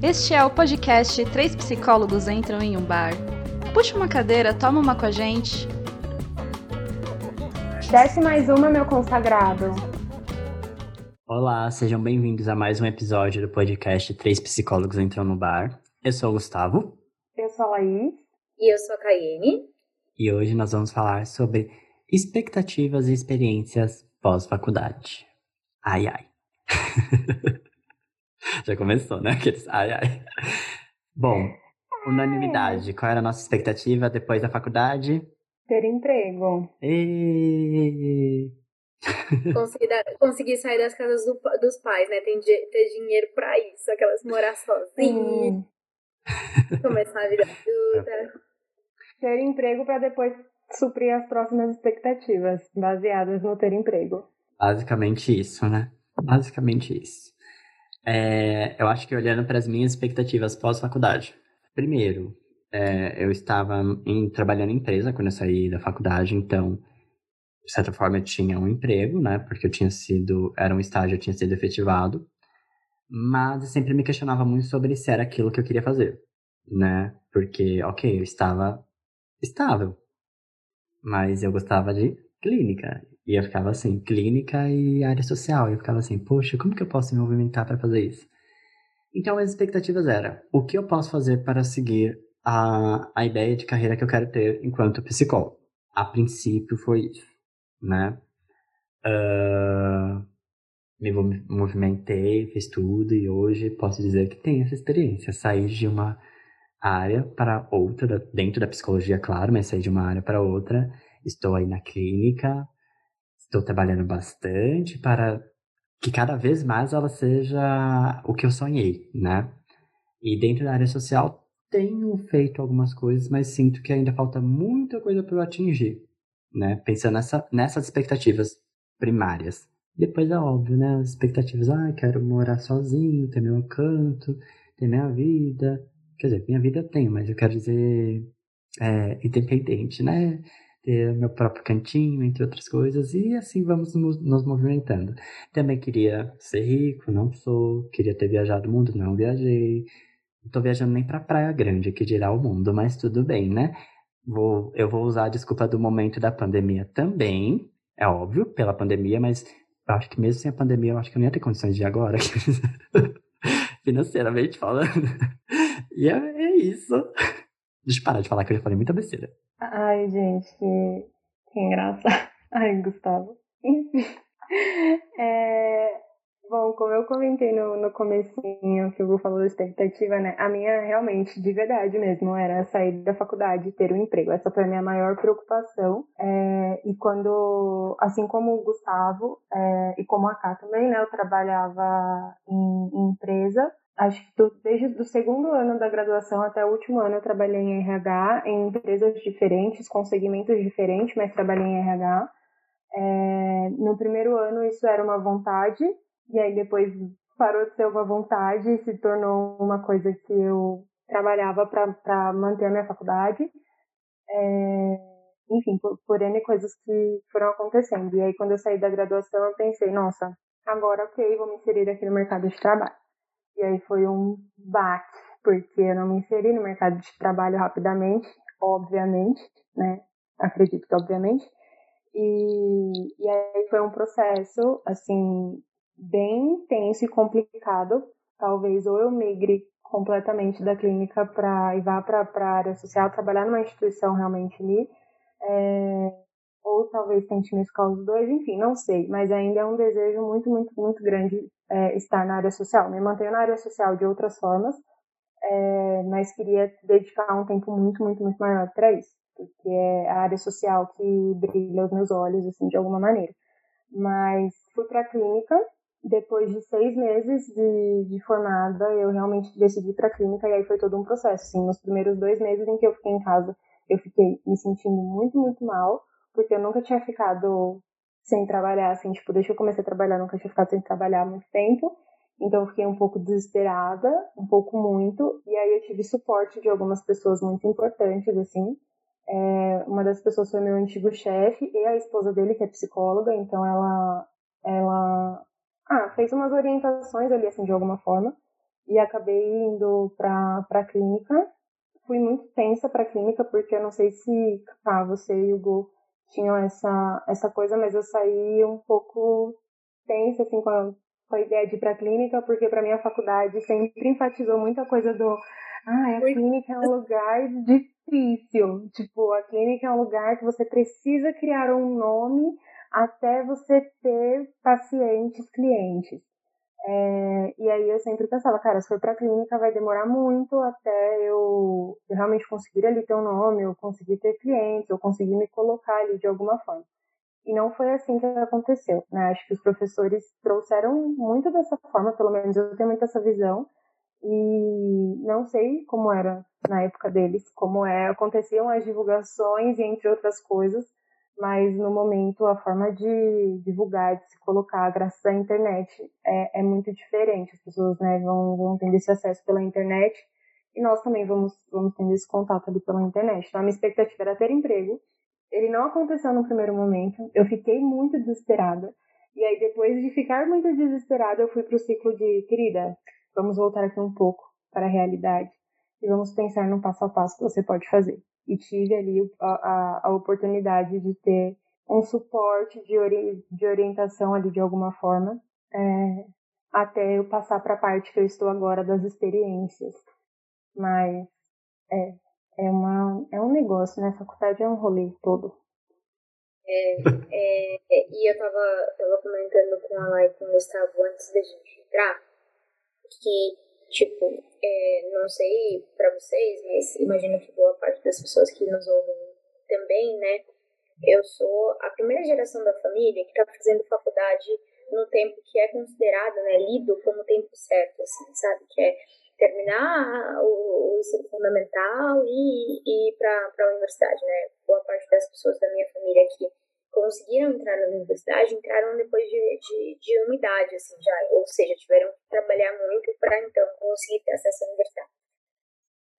Este é o podcast Três Psicólogos Entram em um Bar. Puxa uma cadeira, toma uma com a gente. Desce mais uma, meu consagrado. Olá, sejam bem-vindos a mais um episódio do podcast Três Psicólogos Entram no Bar. Eu sou o Gustavo. Eu sou a Laís. E eu sou a Caiane. E hoje nós vamos falar sobre expectativas e experiências pós-faculdade. Ai, ai. Já começou, né? Aqueles ai, ai. Bom, unanimidade. Qual era a nossa expectativa depois da faculdade? Ter emprego. E... Conseguir, dar- conseguir sair das casas do dos pais, né? Tem, ter dinheiro pra isso, aquelas morar sozinhas, Sim. começar a vida adulta. Ter emprego para depois suprir as próximas expectativas, baseadas no ter emprego. Basicamente isso, né? Basicamente isso. É, eu acho que olhando para as minhas expectativas pós-faculdade. Primeiro, é, eu estava em- trabalhando em empresa quando eu saí da faculdade, então, de certa forma, eu tinha um emprego, né? Porque eu tinha sido, era um estágio, eu tinha sido efetivado. Mas eu sempre me questionava muito sobre se era aquilo que eu queria fazer, né? Porque, ok, eu estava estável, mas eu gostava de clínica. E eu ficava assim, clínica e área social. E eu ficava assim, poxa, como que eu posso me movimentar para fazer isso? Então, as expectativas eram, o que eu posso fazer para seguir a, a ideia de carreira que eu quero ter enquanto psicólogo? A princípio foi isso, né? Ah, me mo- movimentei, fiz tudo e hoje posso dizer que tenho essa experiência. Sair de uma área para outra, dentro da psicologia, claro, mas sair de uma área para outra. Estou aí na clínica, estou trabalhando bastante para que cada vez mais ela seja o que eu sonhei, né? E dentro da área social tenho feito algumas coisas, mas sinto que ainda falta muita coisa para eu atingir, né? Pensando nessa, nessas expectativas primárias. Depois é óbvio, né? As expectativas, ah, quero morar sozinho, ter meu canto, ter minha vida. Quer dizer, minha vida eu tenho, mas eu quero dizer é, independente, né? Ter meu próprio cantinho, entre outras coisas, e assim vamos nos movimentando. Também queria ser rico, não sou. Queria ter viajado o mundo, não viajei. Não tô viajando nem pra Praia Grande, que dirá o mundo, mas tudo bem, né? Vou, eu vou usar a desculpa do momento da pandemia também, é óbvio, pela pandemia, mas acho que mesmo sem a pandemia, eu acho que eu não ia ter condições de ir agora, financeiramente falando. E é, é isso. Deixa eu parar de falar que eu já falei muita besteira. Ai, gente, que, que engraçado. Ai, Gustavo. Enfim. É, bom, como eu comentei no, no comecinho que o Gu falou da expectativa, né? A minha realmente, de verdade mesmo, era sair da faculdade e ter um emprego. Essa foi a minha maior preocupação. É, e quando, assim como o Gustavo é, e como a Ká também, né? Eu trabalhava em, em empresa. Acho que do- desde o segundo ano da graduação até o último ano eu trabalhei em RH, em empresas diferentes, com segmentos diferentes, mas trabalhei em RH. É, no primeiro ano isso era uma vontade, e aí depois parou de ser uma vontade e se tornou uma coisa que eu trabalhava para manter a minha faculdade. É, enfim, por, por N coisas que foram acontecendo. E aí quando eu saí da graduação eu pensei, nossa, agora ok, vou me inserir aqui no mercado de trabalho. E aí foi um baque, porque eu não me inseri no mercado de trabalho rapidamente, obviamente, né? Acredito que obviamente. E, e aí foi um processo, assim, bem intenso e complicado. Talvez ou eu migre completamente da clínica para e vá para a área social, trabalhar numa instituição realmente ali, é, ou talvez tente mesclar os dois, enfim, não sei, mas ainda é um desejo muito, muito, muito grande é, estar na área social. Me mantenho na área social de outras formas, é, mas queria dedicar um tempo muito, muito, muito maior para isso, porque é a área social que brilha os meus olhos, assim, de alguma maneira. Mas fui para a clínica, depois de seis meses de, de formada, eu realmente decidi para a clínica e aí foi todo um processo. Assim, nos primeiros dois meses em que eu fiquei em casa, eu fiquei me sentindo muito, muito mal, porque eu nunca tinha ficado sem trabalhar, assim, tipo, desde que eu comecei a trabalhar, nunca tinha ficado sem trabalhar há muito tempo. Então eu fiquei um pouco desesperada, um pouco muito, e aí eu tive suporte de algumas pessoas muito importantes, assim. É, uma das pessoas foi meu antigo chefe e a esposa dele, que é psicóloga, então ela, ela ah, fez umas orientações ali, assim, de alguma forma. e acabei indo para a clínica. Fui muito tensa para a clínica, porque eu não sei se ah, você e o Gu tinham essa, essa coisa, mas eu saí um pouco tensa assim, com, a, com a ideia de ir para a clínica, porque para mim a faculdade sempre enfatizou muita coisa do ah, a clínica é um lugar difícil. Tipo, a clínica é um lugar que você precisa criar um nome até você ter pacientes, clientes. É, e aí eu sempre pensava, cara, se for pra clínica vai demorar muito até eu, eu realmente conseguir ali ter um nome, eu conseguir ter clientes, eu conseguir me colocar ali de alguma forma. E não foi assim que aconteceu, né? Acho que os professores trouxeram muito dessa forma, pelo menos eu tenho muito essa visão. E não sei como era na época deles, como é, aconteciam as divulgações e entre outras coisas, mas no momento a forma de divulgar, de se colocar, graças à internet, é, é muito diferente. As pessoas né, vão, vão tendo esse acesso pela internet e nós também vamos, vamos tendo esse contato ali pela internet. Então a minha expectativa era ter emprego. Ele não aconteceu no primeiro momento, eu fiquei muito desesperada. E aí, depois de ficar muito desesperada, eu fui para o ciclo de, querida, vamos voltar aqui um pouco para a realidade e vamos pensar no passo a passo que você pode fazer e tive ali a, a, a oportunidade de ter um suporte de, ori de orientação ali de alguma forma, é, até eu passar para a parte que eu estou agora das experiências. Mas é, é, uma, é um negócio, né? Faculdade é um rolê todo. É, é, é, e eu tava, tava comentando com a Lai e com o Gustavo antes da gente entrar que Tipo, é, não sei para vocês, mas imagino que boa parte das pessoas que nos ouvem também, né? Eu sou a primeira geração da família que está fazendo faculdade no tempo que é considerado, né, lido como tempo certo, assim, sabe? Que é terminar o, o ensino fundamental e, e ir para a universidade, né? Boa parte das pessoas da minha família aqui conseguiram entrar na universidade, entraram depois de, de, de uma idade, assim, já, ou seja, tiveram que trabalhar muito para então conseguir ter acesso à universidade.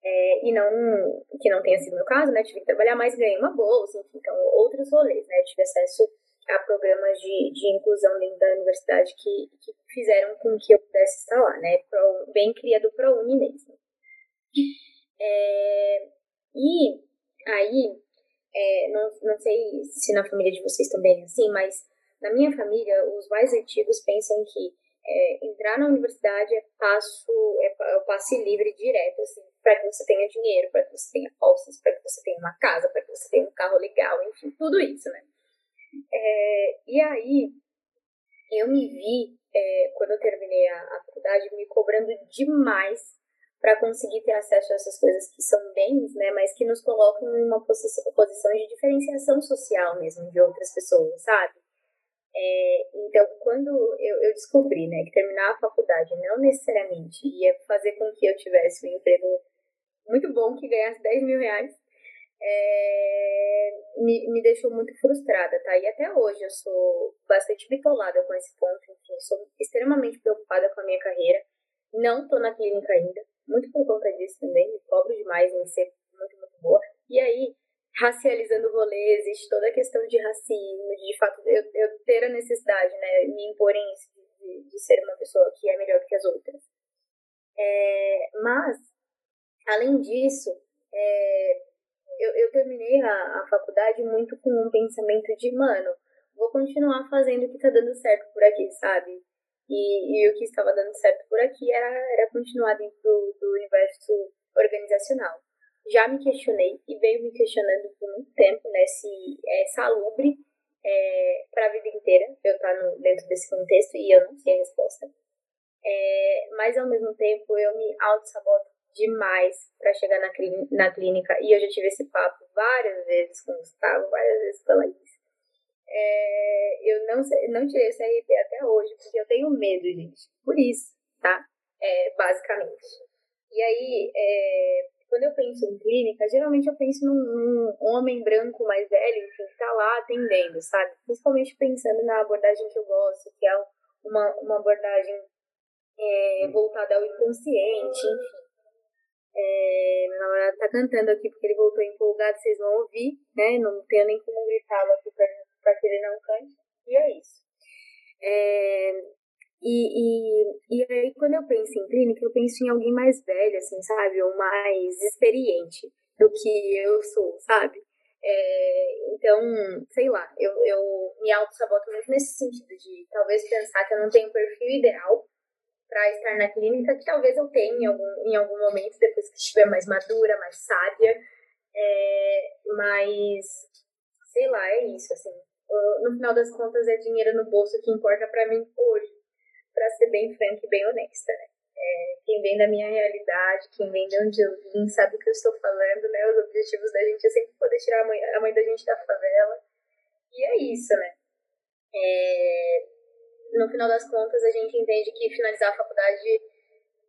É, e não, que não tenha sido meu caso, né, tive que trabalhar mais, ganhei uma bolsa, enfim, então outros rolês, né, tive acesso a programas de, de inclusão dentro da universidade que, que fizeram com que eu pudesse estar lá, né, pro, bem criado para Uni mesmo. É, e aí, é, não, não sei se na família de vocês também é assim, mas na minha família, os mais antigos pensam que é, entrar na universidade é passo, é, é passe livre direto, assim, para que você tenha dinheiro, para que você tenha posses, para que você tenha uma casa, para que você tenha um carro legal, enfim, tudo isso, né? É, e aí, eu me vi, é, quando eu terminei a, a faculdade, me cobrando demais para conseguir ter acesso a essas coisas que são bens, né, mas que nos colocam em uma posição, de diferenciação social mesmo de outras pessoas, sabe? É, então, quando eu, eu, descobri né, que terminar a faculdade não necessariamente ia fazer com que eu tivesse um emprego muito bom, que ganhasse 10 mil reais, é, me, me deixou muito frustrada, tá? E até hoje eu sou bastante bitolada com esse ponto, enfim, sou extremamente preocupada com a minha carreira. Não tô na clínica ainda, muito por conta disso também, me cobro demais em ser muito, muito boa. E aí, racializando o rolê, existe toda a questão de racismo, de, fato eu, eu ter a necessidade, né, me imporem isso, de, de, ser uma pessoa que é melhor que as outras. É, mas, além disso, é, eu, eu terminei a, a faculdade muito com um pensamento de, mano, vou continuar fazendo o que tá dando certo por aqui, sabe? E, e o que estava dando certo por aqui era, era continuar dentro do, do universo organizacional. Já me questionei e venho me questionando por muito tempo né, se é salubre é, para a vida inteira eu estar no, dentro desse contexto e eu não sei a resposta. É, mas ao mesmo tempo eu me auto-saboto demais para chegar na, na clínica e eu já tive esse papo várias vezes com o Gustavo, várias vezes com a Laís é, eu não, não tirei o CRP até hoje, porque eu tenho medo, gente. Por isso, tá? É, basicamente. E aí, é, quando eu penso em clínica, geralmente eu penso num, num homem branco mais velho, enfim, que tá lá atendendo, sabe? Principalmente pensando na abordagem que eu gosto, que é uma, uma abordagem é, voltada ao inconsciente, enfim. É, meu namorado tá cantando aqui porque ele voltou empolgado, vocês vão ouvir, né? Não tenho nem como gritá-lo aqui pra para que ele não cante. E é isso. É, E, e, e aí, quando eu penso em clínica, eu penso em alguém mais velho, assim, sabe? Ou mais experiente do que eu sou, sabe? É, então, sei lá, eu, eu me auto-saboto muito nesse sentido de talvez pensar que eu não tenho o perfil ideal para estar na clínica, que talvez eu tenha em algum, em algum momento, depois que estiver mais madura, mais sábia. É, mas, sei lá, é isso, assim. No final das contas, é dinheiro no bolso que importa para mim hoje para ser bem franca e bem honesta, né? É, quem vem da minha realidade, quem vem de onde eu vim, sabe o que eu estou falando, né? Os objetivos da gente é sempre poder tirar a mãe, a mãe da gente da favela. E é isso, né? É, no final das contas, a gente entende que finalizar a faculdade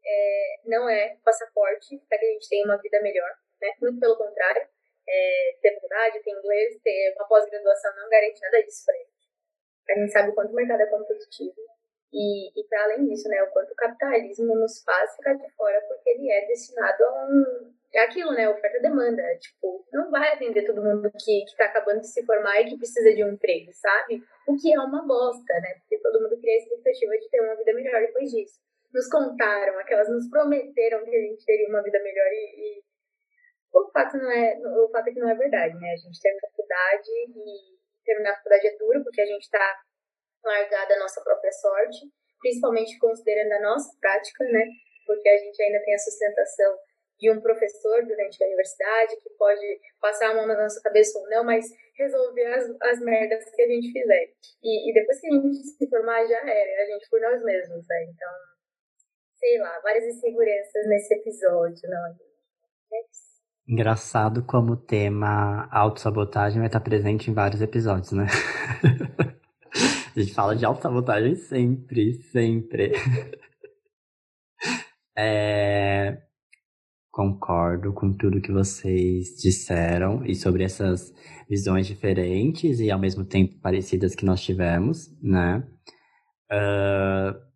é, não é passaporte para que a gente tenha uma vida melhor, né? Muito pelo contrário. É, ter faculdade, ter inglês, ter uma pós-graduação não garante nada disso pra gente. A gente sabe o quanto o mercado é competitivo e, e para além disso, né, o quanto o capitalismo nos faz ficar de fora, porque ele é destinado a um. É aquilo, né? Oferta e demanda. Tipo, não vai atender todo mundo que, que tá acabando de se formar e que precisa de um emprego, sabe? O que é uma bosta, né? Porque todo mundo cria a expectativa de ter uma vida melhor depois disso. Nos contaram, aquelas nos prometeram que a gente teria uma vida melhor e, e o fato não é o fato é que não é verdade, né? A gente termina a faculdade e terminar a faculdade é duro porque a gente está largada a nossa própria sorte, principalmente considerando a nossa prática, né? Porque a gente ainda tem a sustentação de um professor durante a universidade que pode passar a mão na nossa cabeça ou não, mas resolver as, as merdas que a gente fizer. E, e depois que a gente se formar, já era, a gente por nós mesmos, né? Então, sei lá, várias inseguranças nesse episódio, não é? Engraçado como o tema autossabotagem vai estar presente em vários episódios, né? A gente fala de autossabotagem sempre, sempre. é, concordo com tudo que vocês disseram e sobre essas visões diferentes e ao mesmo tempo parecidas que nós tivemos, né? Uh,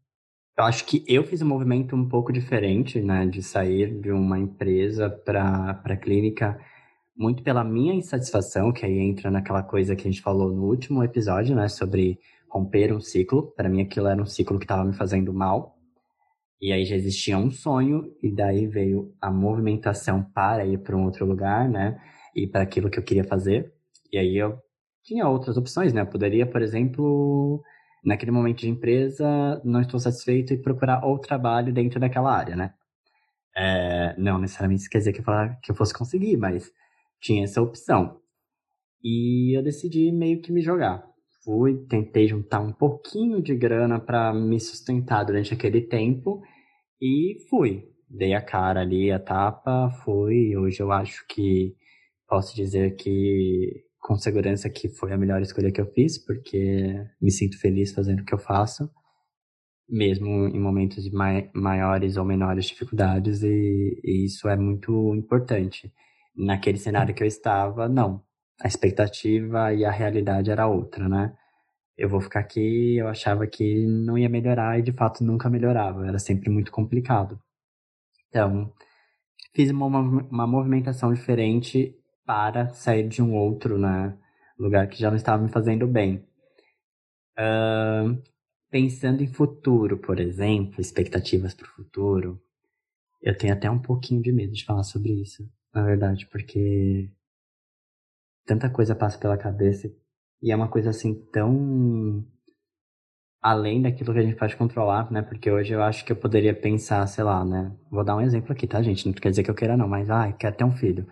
eu acho que eu fiz um movimento um pouco diferente, né, de sair de uma empresa para a clínica, muito pela minha insatisfação, que aí entra naquela coisa que a gente falou no último episódio, né, sobre romper um ciclo. Para mim, aquilo era um ciclo que estava me fazendo mal. E aí já existia um sonho, e daí veio a movimentação para ir para um outro lugar, né? E para aquilo que eu queria fazer. E aí eu tinha outras opções, né? Eu poderia, por exemplo, naquele momento de empresa, não estou satisfeito e procurar outro trabalho dentro daquela área, né? É, não necessariamente isso quer dizer que eu, falar, que eu fosse conseguir, mas tinha essa opção. E eu decidi meio que me jogar fui, tentei juntar um pouquinho de grana para me sustentar durante aquele tempo e fui. Dei a cara ali, a tapa, fui. Hoje eu acho que posso dizer que com segurança que foi a melhor escolha que eu fiz, porque me sinto feliz fazendo o que eu faço, mesmo em momentos de mai maiores ou menores dificuldades, e, e isso é muito importante. Naquele cenário que eu estava, não a expectativa e a realidade era outra, né? Eu vou ficar aqui, eu achava que não ia melhorar e de fato nunca melhorava, era sempre muito complicado. Então, fiz uma, uma movimentação diferente para sair de um outro, né? Lugar que já não estava me fazendo bem. Uh, pensando em futuro, por exemplo, expectativas para o futuro, eu tenho até um pouquinho de medo de falar sobre isso, na verdade, porque tanta coisa passa pela cabeça e é uma coisa assim tão além daquilo que a gente pode controlar, né? Porque hoje eu acho que eu poderia pensar, sei lá, né? Vou dar um exemplo aqui, tá, gente? Não quer dizer que eu queira não, mas ah, quero ter um filho.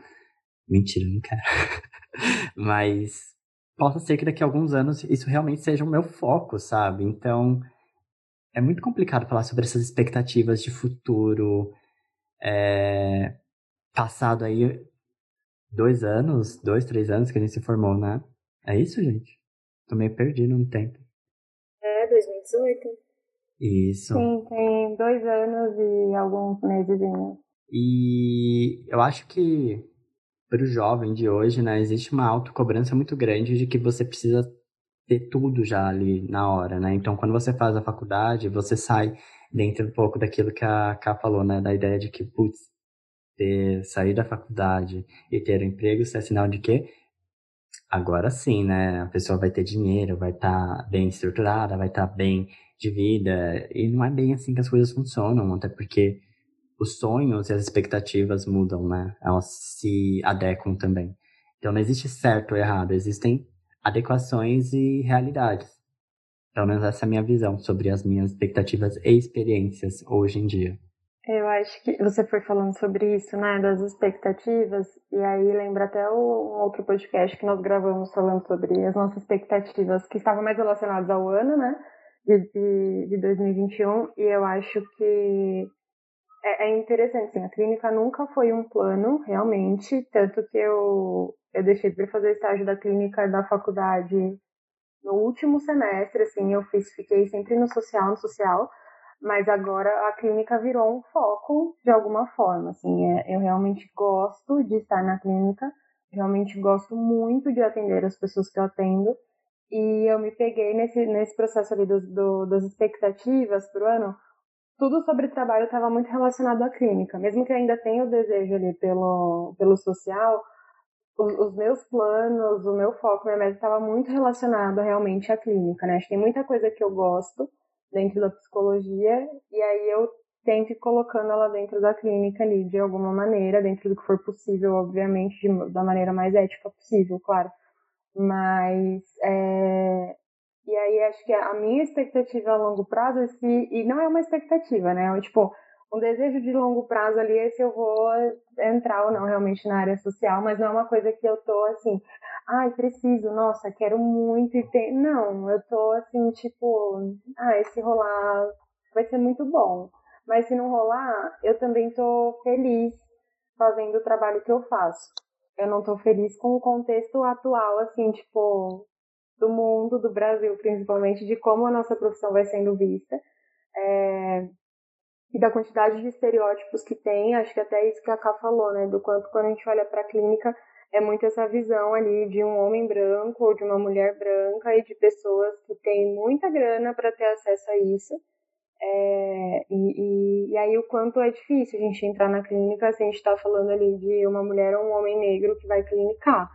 Mentira, não quero. mas possa ser que daqui a alguns anos isso realmente seja o meu foco, sabe? Então é muito complicado falar sobre essas expectativas de futuro. É... Passado aí dois anos, dois, três anos que a gente se formou, né? É isso, gente? Tô meio perdido no tempo. É, 2018. Isso. Sim, tem dois anos e alguns meses. E eu acho que para o jovem de hoje, né, existe uma autocobrança muito grande de que você precisa ter tudo já ali na hora, né? Então, quando você faz a faculdade, você sai dentro um pouco daquilo que a Ká falou, né? Da ideia de que, putz, ter, sair da faculdade e ter um emprego, isso é sinal de quê? Agora sim, né? A pessoa vai ter dinheiro, vai estar tá bem estruturada, vai estar tá bem de vida. E não é bem assim que as coisas funcionam, até porque os sonhos e as expectativas mudam, né? Elas se adequam também. Então não existe certo ou errado, existem adequações e realidades. Pelo menos essa é a minha visão sobre as minhas expectativas e experiências hoje em dia. Eu acho que você foi falando sobre isso, né, das expectativas, e aí lembra até um outro podcast que nós gravamos falando sobre as nossas expectativas, que estavam mais relacionadas ao ano, né, de, de, de 2021, e eu acho que é, é interessante, assim, a clínica nunca foi um plano, realmente, tanto que eu, eu deixei para fazer estágio da clínica da faculdade no último semestre, assim, eu fiz, fiquei sempre no social, no social, mas agora a clínica virou um foco de alguma forma, assim, é, eu realmente gosto de estar na clínica, realmente gosto muito de atender as pessoas que eu atendo, e eu me peguei nesse, nesse processo ali do, do das expectativas pro ano, tudo sobre trabalho estava muito relacionado à clínica, mesmo que ainda tenha o desejo ali pelo, pelo social, os, os meus planos, o meu foco, minha meta estava muito relacionado realmente à clínica, né, acho que tem muita coisa que eu gosto, dentro da psicologia, e aí eu tento ir colocando ela dentro da clínica ali, de alguma maneira, dentro do que for possível, obviamente, de, da maneira mais ética possível, claro. Mas, é, e aí acho que a minha expectativa a longo prazo é se, e não é uma expectativa, né, tipo, um desejo de longo prazo ali é se eu vou entrar ou não realmente na área social, mas não é uma coisa que eu tô assim, ai, preciso, nossa, quero muito e. Não, eu tô assim, tipo, ah, se rolar vai ser muito bom. Mas se não rolar, eu também tô feliz fazendo o trabalho que eu faço. Eu não tô feliz com o contexto atual, assim, tipo, do mundo, do Brasil, principalmente, de como a nossa profissão vai sendo vista. É, e da quantidade de estereótipos que tem, acho que até isso que a Ká falou, né, do quanto quando a gente olha para a clínica, é muito essa visão ali de um homem branco ou de uma mulher branca e de pessoas que têm muita grana para ter acesso a isso. É, e, e, e, aí o quanto é difícil a gente entrar na clínica se a gente está falando ali de uma mulher ou um homem negro que vai clinicar,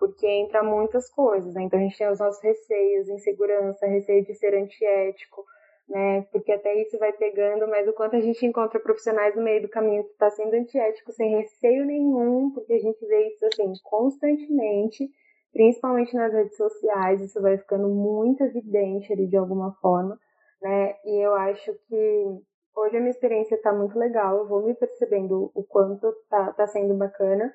porque entra muitas coisas, né? Então a gente tem os nossos receios, insegurança, receio de ser antiético, né? Porque até isso vai pegando, mas o quanto a gente encontra profissionais no meio do caminho que está sendo antiético sem receio nenhum, porque a gente vê isso assim constantemente, principalmente nas redes sociais, isso vai ficando muito evidente ali de alguma forma, né? E eu acho que hoje a minha experiência está muito legal, eu vou me percebendo o quanto tá, tá sendo bacana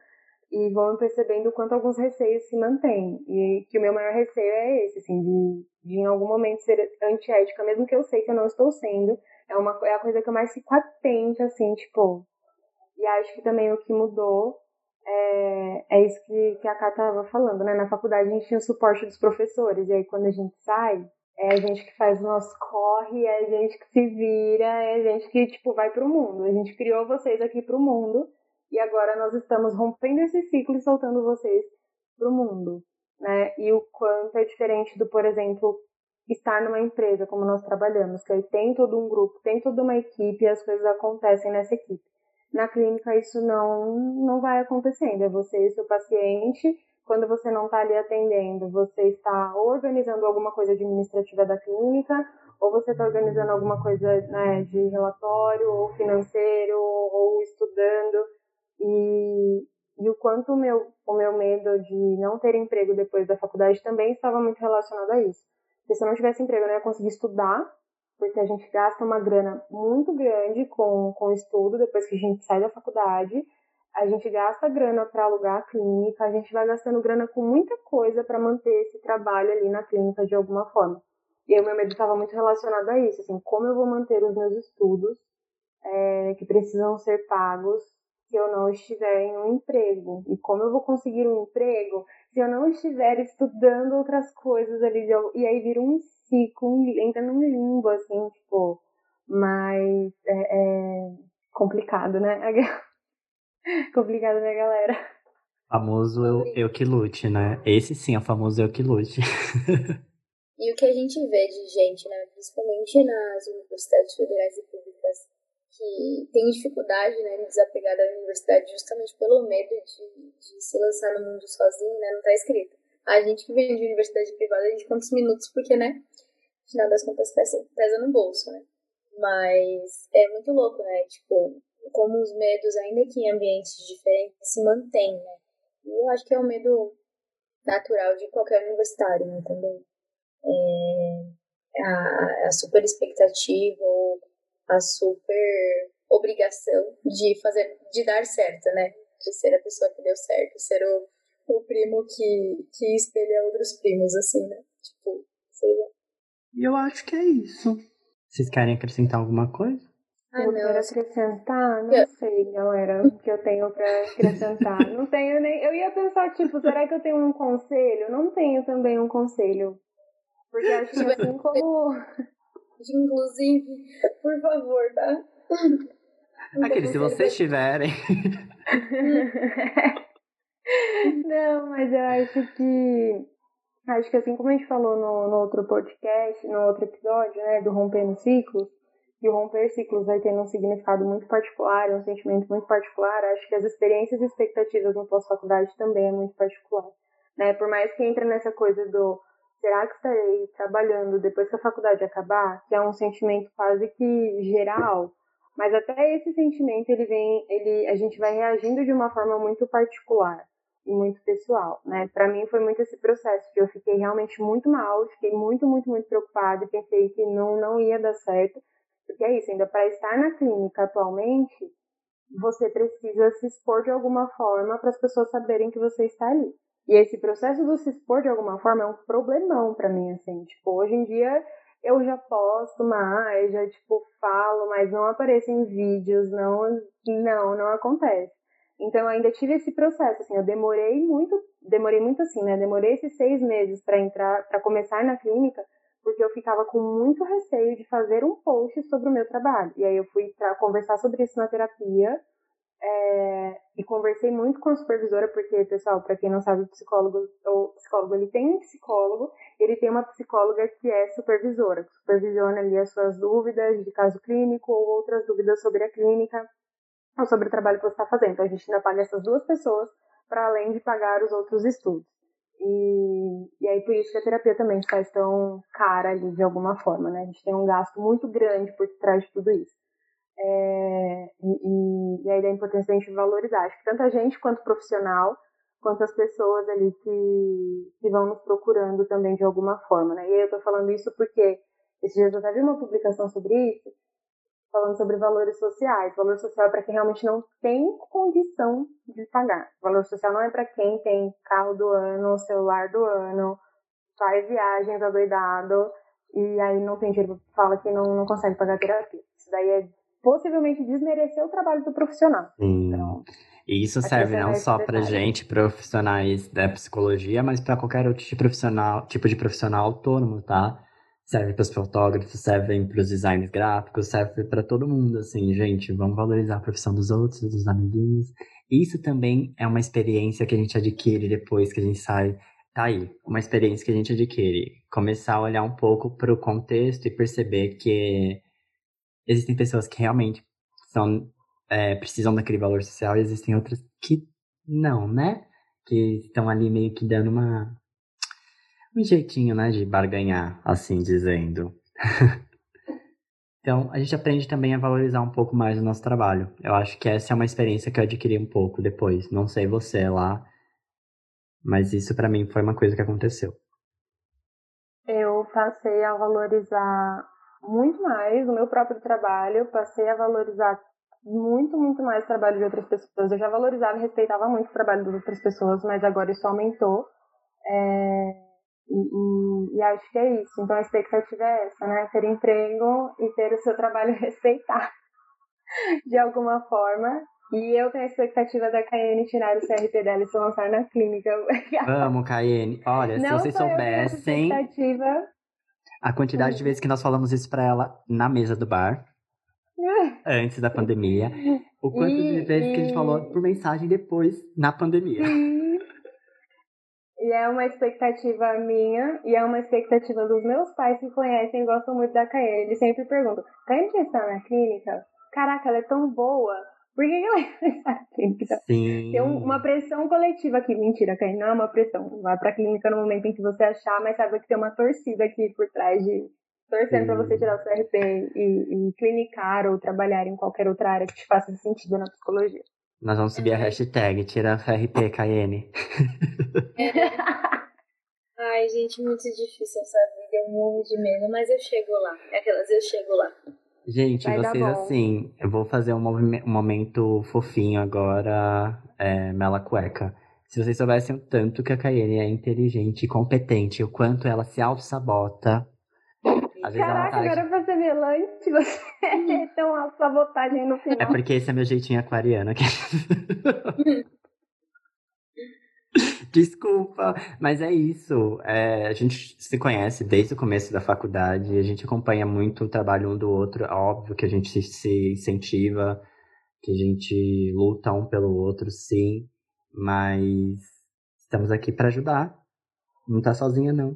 e vão percebendo o quanto alguns receios se mantêm. E que o meu maior receio é esse, assim, de, de em algum momento ser antiética, mesmo que eu sei que eu não estou sendo. É, uma, é a coisa que eu mais fico atenta, assim, tipo. E acho que também o que mudou é, é isso que, que a Cá estava falando, né? Na faculdade a gente tinha o suporte dos professores, e aí quando a gente sai, é a gente que faz o nosso corre, é a gente que se vira, é a gente que, tipo, vai pro mundo. A gente criou vocês aqui pro mundo e agora nós estamos rompendo esse ciclo e soltando vocês para o mundo, né? E o quanto é diferente do, por exemplo, estar numa empresa como nós trabalhamos, que aí tem todo um grupo, tem toda uma equipe e as coisas acontecem nessa equipe. Na clínica isso não não vai acontecendo, é você e seu paciente. Quando você não está ali atendendo, você está organizando alguma coisa administrativa da clínica, ou você está organizando alguma coisa né, de relatório, ou financeiro, ou estudando. E, e o quanto o meu, o meu medo de não ter emprego depois da faculdade também estava muito relacionado a isso. Porque se eu não tivesse emprego, eu não ia conseguir estudar, porque a gente gasta uma grana muito grande com, com estudo depois que a gente sai da faculdade. A gente gasta grana para alugar a clínica, a gente vai gastando grana com muita coisa para manter esse trabalho ali na clínica de alguma forma. E aí o meu medo estava muito relacionado a isso, assim, como eu vou manter os meus estudos é, que precisam ser pagos se eu não estiver em um emprego. E como eu vou conseguir um emprego se eu não estiver estudando outras coisas ali? De, e aí vira um ciclo, um, entra num limbo, assim, tipo, mais é, é complicado, né? complicado, né, galera? Famoso eu, eu que lute, né? Esse sim é o famoso eu que lute. e o que a gente vê de gente, né, principalmente nas universidades federais e públicas, que tem dificuldade né, em desapegar da universidade justamente pelo medo de, de se lançar no mundo sozinho, né? Não tá escrito. A gente que vem de universidade privada, a gente quantos minutos, porque, né? no final das contas pesa, pesa no bolso, né? Mas é muito louco, né? Tipo, como os medos, ainda que em ambientes diferentes, se mantêm, né? E eu acho que é um medo natural de qualquer universitário, né, também. É a, a super expectativa a super obrigação de fazer, de dar certo, né? De ser a pessoa que deu certo, ser o, o primo que, que espelha outros primos, assim, né? Tipo, sei lá. E eu acho que é isso. Vocês querem acrescentar alguma coisa? Ah, eu não. quero acrescentar? Não eu... sei, galera, o que eu tenho pra acrescentar. não tenho nem. Eu ia pensar, tipo, será que eu tenho um conselho? Não tenho também um conselho. Porque acho que assim como. Inclusive, por favor, tá? Aquele, se vocês tiverem. Não, mas eu acho que. Acho que assim como a gente falou no, no outro podcast, no outro episódio, né, do Rompendo Ciclos, que o romper ciclos vai tendo um significado muito particular, um sentimento muito particular, acho que as experiências e expectativas no pós-faculdade também é muito particular. Né? Por mais que entre nessa coisa do será que estarei trabalhando depois que a faculdade acabar, que é um sentimento quase que geral, mas até esse sentimento ele vem, ele a gente vai reagindo de uma forma muito particular e muito pessoal, né? Para mim foi muito esse processo que eu fiquei realmente muito mal, fiquei muito, muito, muito preocupada e pensei que não não ia dar certo, porque é isso, ainda para estar na clínica atualmente, você precisa se expor de alguma forma para as pessoas saberem que você está ali. E esse processo do se expor de alguma forma é um problemão para mim, assim. Tipo, hoje em dia eu já posto mais, já, tipo, falo, mas não apareço em vídeos, não, não, não acontece. Então eu ainda tive esse processo, assim, eu demorei muito, demorei muito assim, né? Demorei esses seis meses para entrar, para começar na clínica, porque eu ficava com muito receio de fazer um post sobre o meu trabalho. E aí eu fui conversar sobre isso na terapia, é, e conversei muito com a supervisora, porque, pessoal, para quem não sabe, o psicólogo, o psicólogo ele tem um psicólogo, ele tem uma psicóloga que é supervisora, que supervisiona ali as suas dúvidas de caso clínico ou outras dúvidas sobre a clínica ou sobre o trabalho que você está fazendo. Então, a gente ainda paga essas duas pessoas para além de pagar os outros estudos. E, e aí, por isso que a terapia também faz tão cara ali, de alguma forma, né? A gente tem um gasto muito grande por trás de tudo isso. É, e, e aí da importância da gente valorizar. Acho que tanto a gente quanto profissional, quanto as pessoas ali que, que vão nos procurando também de alguma forma, né? E eu tô falando isso porque esses dias eu até vi uma publicação sobre isso, falando sobre valores sociais. Valor social é para quem realmente não tem condição de pagar. Valor social não é para quem tem carro do ano, celular do ano, faz viagens adoidado e aí não tem dinheiro, fala que não, não consegue pagar terapia. Isso daí é possivelmente desmerecer o trabalho do profissional. Sim. Então, e isso serve não só para gente, profissionais da psicologia, mas para qualquer outro tipo de profissional, tipo de profissional autônomo, tá? Serve para os fotógrafos, serve para os designers gráficos, serve para todo mundo, assim, gente, vamos valorizar a profissão dos outros, dos amiguinhos. Isso também é uma experiência que a gente adquire depois que a gente sai. Tá aí, uma experiência que a gente adquire. Começar a olhar um pouco para o contexto e perceber que existem pessoas que realmente são, é, precisam daquele valor social e existem outras que não, né? Que estão ali meio que dando uma. um jeitinho, né? De barganhar, assim dizendo. então, a gente aprende também a valorizar um pouco mais o nosso trabalho. Eu acho que essa é uma experiência que eu adquiri um pouco depois. Não sei você lá, mas isso para mim foi uma coisa que aconteceu. Eu passei a valorizar muito mais o meu próprio trabalho, passei a valorizar muito, muito mais o trabalho de outras pessoas. Eu já valorizava e respeitava muito o trabalho de outras pessoas, mas agora isso aumentou. É, e, e, e, acho que é isso. Então a expectativa é essa, né? Ter emprego e ter o seu trabalho respeitado de alguma forma. E eu tenho a expectativa da Caiane tirar o CRP dela e se lançar na clínica. Vamos, Caiane. Olha, Não se vocês soubessem. expectativa, a quantidade de vezes que nós falamos isso pra ela na mesa do bar, antes da pandemia. O quanto de vezes que a gente falou por mensagem depois, na pandemia. E é uma expectativa minha e é uma expectativa dos meus pais que conhecem e gostam muito da Caê. Eles sempre perguntam: já está na clínica? Caraca, ela é tão boa. Por que ela está na clínica? Sim. Tem uma pressão coletiva aqui. Mentira, Caê, não é uma pressão. Vai pra clínica no momento em que você achar, mas sabe que tem uma torcida aqui por trás de, torcendo para você tirar o seu RP e, e clinicar ou trabalhar em qualquer outra área que te faça sentido na psicologia. Nós vamos subir a hashtag tira FRP KN. É. Ai, gente, muito difícil essa vida. Eu morro de medo, mas eu chego lá. É aquelas, eu chego lá. Gente, Vai vocês assim, eu vou fazer um, um momento fofinho agora, é, mela cueca. Se vocês soubessem o tanto que a Caiane é inteligente e competente, o quanto ela se auto-sabota. Caraca, agora pra ser melante, você tem uma sabotagem no final. É porque esse é meu jeitinho aquariano. Desculpa, mas é isso. É, a gente se conhece desde o começo da faculdade, a gente acompanha muito o trabalho um do outro. É óbvio que a gente se, se incentiva, que a gente luta um pelo outro, sim, mas estamos aqui para ajudar. Não tá sozinha, não.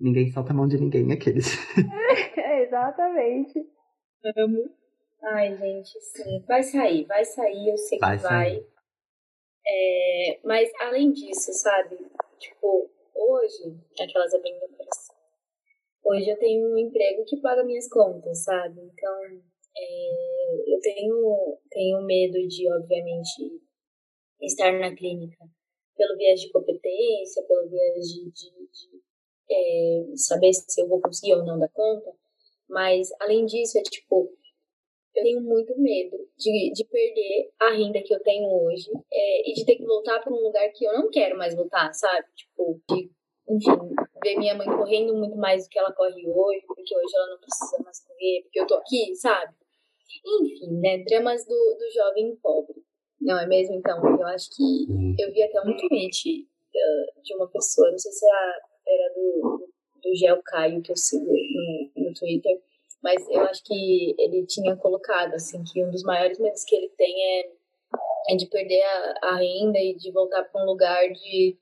Ninguém solta a mão de ninguém, aqueles. É, exatamente. Amo. Ai, gente, sim. Vai sair, vai sair, eu sei vai que vai. É, mas além disso, sabe? Tipo, hoje, aquelas coração. Hoje eu tenho um emprego que paga minhas contas, sabe? Então, é, eu tenho, tenho medo de, obviamente, estar na clínica pelo viés de competência, pelo viés de, de, de é, saber se eu vou conseguir ou não dar conta. Mas, além disso, é tipo, eu tenho muito medo de, de perder a renda que eu tenho hoje é, e de ter que voltar para um lugar que eu não quero mais voltar, sabe? Tipo, de, enfim, ver minha mãe correndo muito mais do que ela corre hoje, porque hoje ela não precisa mais correr, porque eu tô aqui, sabe? Enfim, né? Dramas do, do jovem pobre. Não é mesmo? Então, eu acho que eu vi até um tweet uh, de uma pessoa, não sei se era, era do, do Gel Caio que eu sigo no, no Twitter, mas eu acho que ele tinha colocado, assim, que um dos maiores medos que ele tem é, é de perder a, a renda e de voltar para um lugar de,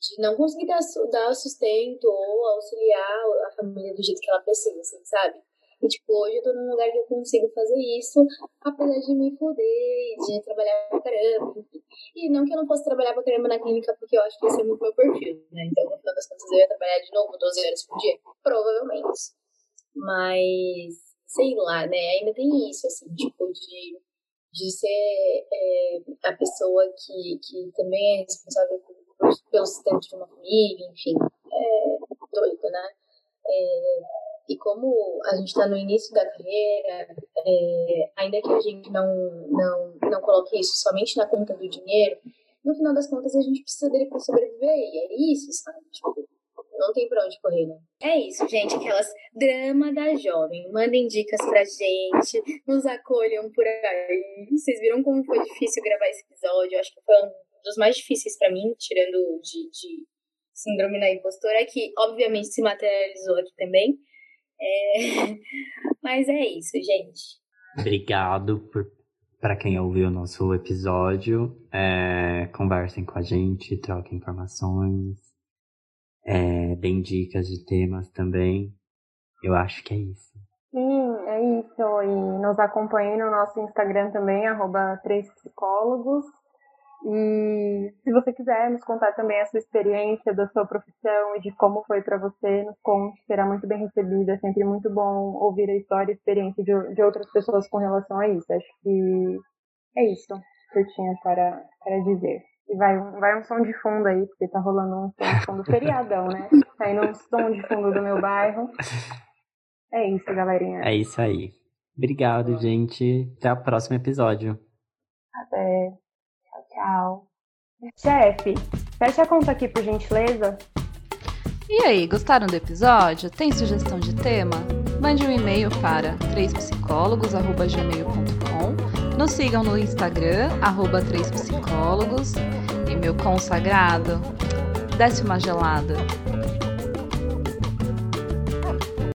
de não conseguir dar, dar sustento ou auxiliar a família do jeito que ela precisa, assim, sabe? E, tipo, hoje eu tô num lugar que eu consigo fazer isso, apesar de me foder, de trabalhar pra caramba. E não que eu não fosse trabalhar pra caramba na clínica, porque eu acho que esse é muito meu perfil, né? Então, no final das contas, eu ia trabalhar de novo 12 horas por dia? Provavelmente. Mas, sei lá, né? Ainda tem isso, assim, tipo, de, de ser é, a pessoa que, que também é responsável por, pelo sustento de uma família, enfim. É doido, né? É, e como a gente está no início da carreira, é, ainda que a gente não, não, não coloque isso somente na conta do dinheiro, no final das contas a gente precisa dele para sobreviver, e é isso, sabe? Tipo, não tem pra onde correr, né? É isso, gente. Aquelas drama da jovem. Mandem dicas pra gente. Nos acolham por aí. Vocês viram como foi difícil gravar esse episódio? Eu acho que foi um dos mais difíceis para mim, tirando de, de síndrome da impostora, que obviamente se materializou aqui também. É... Mas é isso, gente. Obrigado por para quem ouviu o nosso episódio. É, conversem com a gente, troquem informações é, deem dicas de temas também. Eu acho que é isso. Sim, é isso. E nos acompanhem no nosso Instagram também, arroba três psicólogos. E se você quiser nos contar também a sua experiência da sua profissão e de como foi para você, nos conte, será muito bem recebida. É sempre muito bom ouvir a história e a experiência de, de outras pessoas com relação a isso. Acho que é isso que eu tinha para, para dizer. E vai, vai um som de fundo aí, porque tá rolando um som de fundo feriadão, né? Tá indo um som de fundo do meu bairro. É isso, galerinha. É isso aí. Obrigado, gente. Até o próximo episódio. Até. Tchau, tchau. Chefe, fecha a conta aqui, por gentileza. E aí, gostaram do episódio? Tem sugestão de tema? Mande um e-mail para trêspsicólogos.gmail.com Nos sigam no Instagram, arroba trêspsicólogos. E meu consagrado, desce uma gelada.